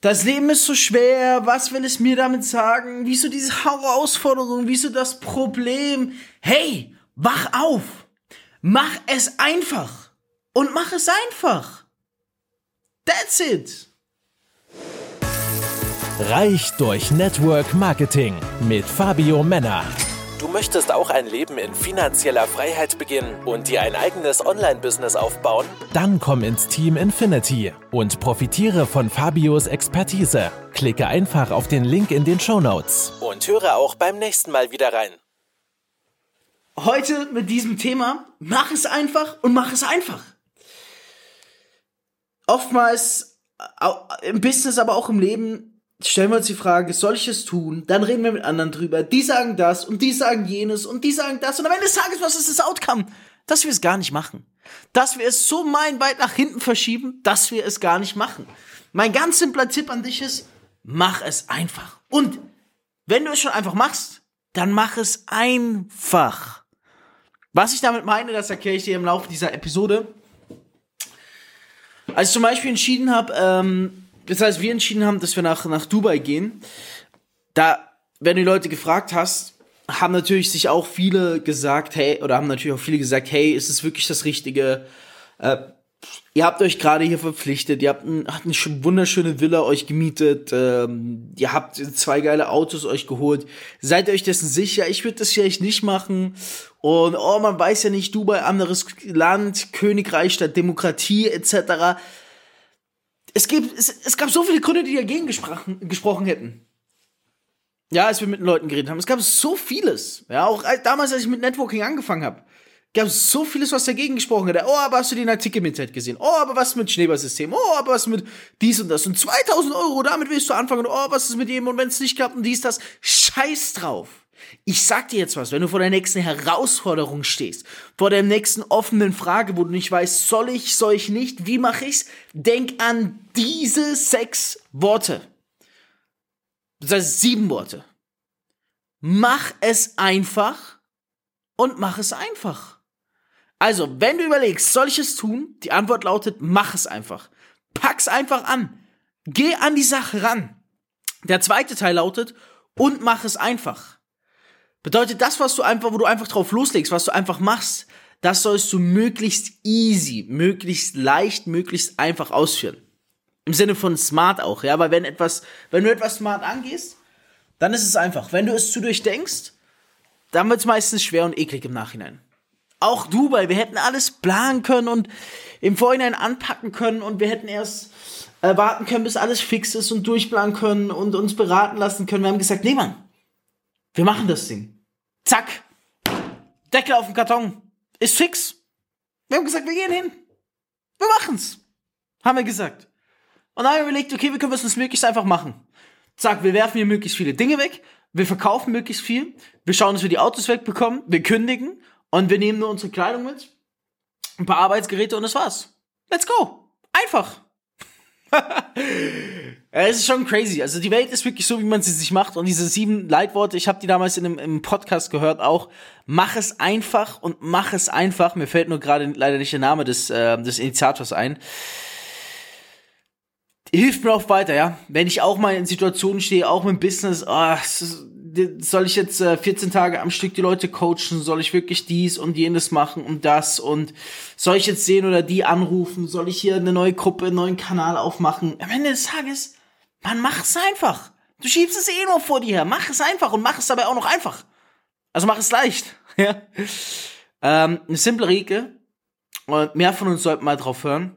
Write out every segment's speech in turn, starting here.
das Leben ist so schwer, was will es mir damit sagen? Wieso diese Herausforderung? Wieso das Problem? Hey, wach auf! Mach es einfach! Und mach es einfach! That's it! Reich durch Network Marketing mit Fabio Männer. Du möchtest auch ein Leben in finanzieller Freiheit beginnen und dir ein eigenes Online-Business aufbauen? Dann komm ins Team Infinity und profitiere von Fabios Expertise. Klicke einfach auf den Link in den Show Notes und höre auch beim nächsten Mal wieder rein. Heute mit diesem Thema, mach es einfach und mach es einfach. Oftmals im Business, aber auch im Leben stellen wir uns die Frage, soll ich es tun? Dann reden wir mit anderen drüber. Die sagen das und die sagen jenes und die sagen das. Und am Ende des Tages, was ist das Outcome? Dass wir es gar nicht machen. Dass wir es so meilenweit nach hinten verschieben, dass wir es gar nicht machen. Mein ganz simpler Tipp an dich ist, mach es einfach. Und wenn du es schon einfach machst, dann mach es einfach. Was ich damit meine, das erkläre ich dir im Laufe dieser Episode. Als ich zum Beispiel entschieden habe, ähm, das heißt, wir entschieden haben, dass wir nach, nach Dubai gehen. Da, wenn du die Leute gefragt hast, haben natürlich sich auch viele gesagt, hey, oder haben natürlich auch viele gesagt, hey, ist es wirklich das Richtige? Äh, ihr habt euch gerade hier verpflichtet, ihr habt, ein, habt eine wunderschöne Villa euch gemietet, ähm, ihr habt zwei geile Autos euch geholt. Seid ihr euch dessen sicher? Ich würde das vielleicht nicht machen. Und oh, man weiß ja nicht, Dubai, anderes Land, Königreich statt Demokratie etc es, gibt, es, es gab so viele Gründe, die dagegen gesprochen, gesprochen hätten. Ja, als wir mit den Leuten geredet haben. Es gab so vieles. Ja, auch damals, als ich mit Networking angefangen habe, gab es so vieles, was dagegen gesprochen hätte. Oh, aber hast du den Artikel im Internet gesehen? Oh, aber was mit Schneeballsystem? Oh, aber was mit dies und das? Und 2000 Euro, damit willst du anfangen. oh, was ist mit dem? Und wenn es nicht klappt und dies, das. Scheiß drauf. Ich sag dir jetzt was, wenn du vor der nächsten Herausforderung stehst, vor der nächsten offenen Frage, wo du nicht weißt, soll ich, soll ich nicht, wie mache ich's, denk an diese sechs Worte. Das heißt sieben Worte. Mach es einfach und mach es einfach. Also, wenn du überlegst, soll ich es tun? Die Antwort lautet, mach es einfach. Pack's einfach an. Geh an die Sache ran. Der zweite Teil lautet, und mach es einfach. Bedeutet das, was du einfach, wo du einfach drauf loslegst, was du einfach machst, das sollst du möglichst easy, möglichst leicht, möglichst einfach ausführen. Im Sinne von smart auch, ja, weil wenn etwas, wenn du etwas smart angehst, dann ist es einfach. Wenn du es zu durchdenkst, dann wird es meistens schwer und eklig im Nachhinein. Auch Dubai, wir hätten alles planen können und im Vorhinein anpacken können und wir hätten erst äh, warten können, bis alles fix ist und durchplanen können und uns beraten lassen können. Wir haben gesagt, nee, Mann, wir machen das Ding. Zack. Deckel auf dem Karton. Ist fix. Wir haben gesagt, wir gehen hin. Wir machen's. Haben wir gesagt. Und dann haben wir überlegt, okay, wie können wir es möglichst einfach machen? Zack, wir werfen hier möglichst viele Dinge weg. Wir verkaufen möglichst viel. Wir schauen, dass wir die Autos wegbekommen. Wir kündigen. Und wir nehmen nur unsere Kleidung mit. Ein paar Arbeitsgeräte und das war's. Let's go. Einfach. es ist schon crazy. Also die Welt ist wirklich so, wie man sie sich macht. Und diese sieben Leitworte, ich habe die damals in einem, im Podcast gehört auch. Mach es einfach und mach es einfach. Mir fällt nur gerade leider nicht der Name des, äh, des Initiators ein. Hilft mir auch weiter, ja. Wenn ich auch mal in Situationen stehe, auch im Business, oh, soll ich jetzt äh, 14 Tage am Stück die Leute coachen? Soll ich wirklich dies und jenes machen und das? Und soll ich jetzt sehen oder die anrufen? Soll ich hier eine neue Gruppe, einen neuen Kanal aufmachen? Am Ende des Tages, man macht's einfach. Du schiebst es eh nur vor dir her. Mach es einfach und mach es dabei auch noch einfach. Also mach es leicht. ja. Ähm, eine simple Regel. Und mehr von uns sollten mal drauf hören.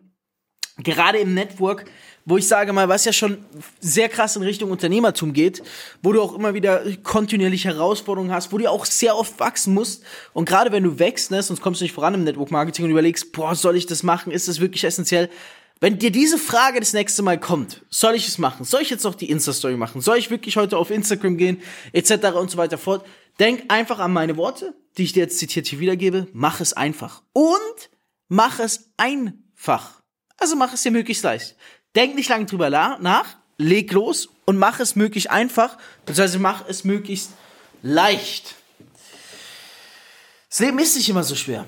Gerade im Network wo ich sage mal, was ja schon sehr krass in Richtung Unternehmertum geht, wo du auch immer wieder kontinuierlich Herausforderungen hast, wo du auch sehr oft wachsen musst. Und gerade wenn du wächst, ne, sonst kommst du nicht voran im Network Marketing und überlegst, boah, soll ich das machen? Ist das wirklich essentiell? Wenn dir diese Frage das nächste Mal kommt, soll ich es machen? Soll ich jetzt noch die Insta-Story machen? Soll ich wirklich heute auf Instagram gehen? Etc. und so weiter fort. Denk einfach an meine Worte, die ich dir jetzt zitiert hier wiedergebe. Mach es einfach. Und mach es einfach. Also mach es dir möglichst leicht. Denk nicht lange drüber nach, leg los und mach es möglichst einfach, beziehungsweise mach es möglichst leicht. Das Leben ist nicht immer so schwer.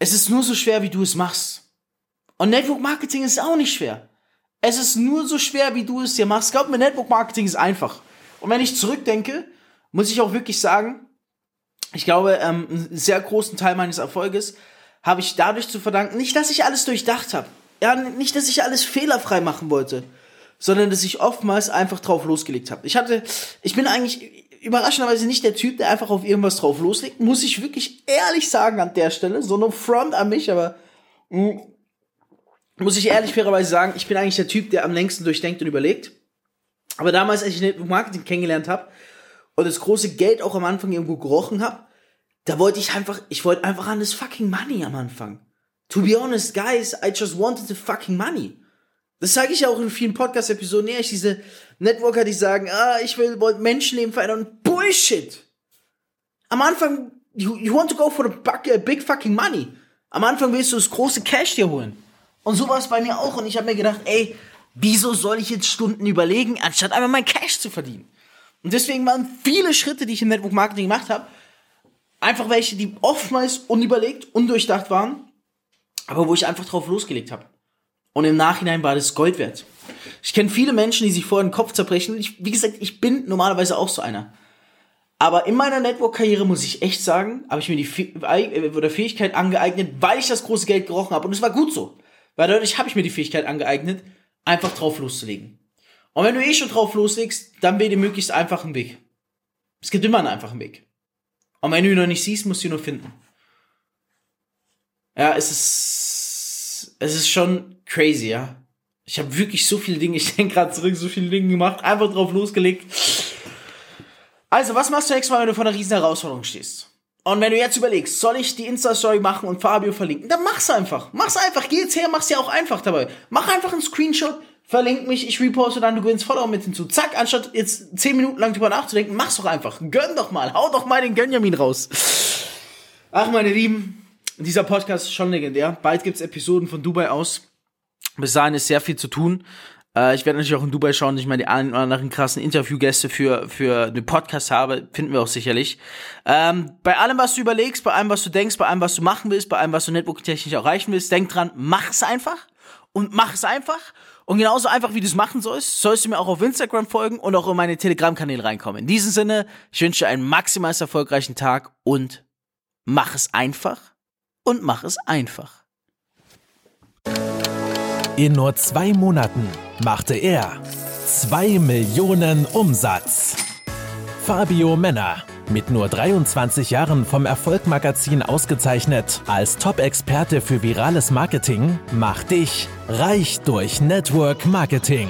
Es ist nur so schwer, wie du es machst. Und Network Marketing ist auch nicht schwer. Es ist nur so schwer, wie du es dir machst. Glaub mir, Network Marketing ist einfach. Und wenn ich zurückdenke, muss ich auch wirklich sagen, ich glaube, ähm, einen sehr großen Teil meines Erfolges habe ich dadurch zu verdanken, nicht, dass ich alles durchdacht habe. Ja, nicht, dass ich alles fehlerfrei machen wollte, sondern dass ich oftmals einfach drauf losgelegt habe. Ich hatte, ich bin eigentlich überraschenderweise nicht der Typ, der einfach auf irgendwas drauf loslegt, muss ich wirklich ehrlich sagen an der Stelle, so no front an mich, aber mh, hm, muss ich ehrlich fairerweise sagen, ich bin eigentlich der Typ, der am längsten durchdenkt und überlegt. Aber damals, als ich Network Marketing kennengelernt habe und das große Geld auch am Anfang irgendwo gerochen habe, da wollte ich einfach, ich wollte einfach an das fucking Money am Anfang. To be honest, guys, I just wanted the fucking money. Das sage ich ja auch in vielen Podcast-Episoden. Ja, ich diese Networker, die sagen, ah, ich will Menschenleben verändern. Bullshit! Am Anfang, you, you want to go for the big fucking money. Am Anfang willst du das große Cash dir holen. Und so war es bei mir auch. Und ich habe mir gedacht, ey, wieso soll ich jetzt Stunden überlegen, anstatt einfach mein Cash zu verdienen? Und deswegen waren viele Schritte, die ich im Network Marketing gemacht habe, einfach welche, die oftmals unüberlegt, undurchdacht waren, aber wo ich einfach drauf losgelegt habe. Und im Nachhinein war das Gold wert. Ich kenne viele Menschen, die sich vorher den Kopf zerbrechen. Ich, wie gesagt, ich bin normalerweise auch so einer. Aber in meiner Network-Karriere muss ich echt sagen, habe ich mir die äh, Fähigkeit angeeignet, weil ich das große Geld gerochen habe. Und es war gut so. Weil dadurch habe ich mir die Fähigkeit angeeignet, einfach drauf loszulegen. Und wenn du eh schon drauf loslegst, dann wähle möglichst einfachen Weg. Es gibt immer einen einfachen Weg. Und wenn du ihn noch nicht siehst, musst du ihn nur finden. Ja, es ist, es ist schon crazy, ja. Ich habe wirklich so viele Dinge, ich denke gerade zurück, so viele Dinge gemacht, einfach drauf losgelegt. Also, was machst du nächstes Mal, wenn du vor einer riesen Herausforderung stehst? Und wenn du jetzt überlegst, soll ich die Insta-Story machen und Fabio verlinken, dann mach's einfach. Mach's einfach. Geh jetzt her, mach's ja auch einfach dabei. Mach einfach einen Screenshot, verlink mich, ich reposte dann, du gewinnst Follower mit hinzu. Zack, anstatt jetzt 10 Minuten lang drüber nachzudenken, mach's doch einfach. Gönn doch mal, hau doch mal den Gönjamin raus. Ach, meine Lieben, dieser Podcast ist schon legendär. Bald gibt's Episoden von Dubai aus. Bis dahin ist sehr viel zu tun. Äh, ich werde natürlich auch in Dubai schauen, dass ich mal die einen oder anderen krassen Interviewgäste für, für den Podcast habe. Finden wir auch sicherlich. Ähm, bei allem, was du überlegst, bei allem, was du denkst, bei allem, was du machen willst, bei allem, was du networking-technisch erreichen willst, denk dran, mach es einfach und mach es einfach. Und genauso einfach, wie du es machen sollst, sollst du mir auch auf Instagram folgen und auch in meine Telegram-Kanäle reinkommen. In diesem Sinne, ich wünsche dir einen maximal erfolgreichen Tag und mach es einfach und mach es einfach. In nur zwei Monaten machte er 2 Millionen Umsatz. Fabio Männer, mit nur 23 Jahren vom Erfolgmagazin ausgezeichnet als Top-Experte für virales Marketing, macht dich reich durch Network Marketing.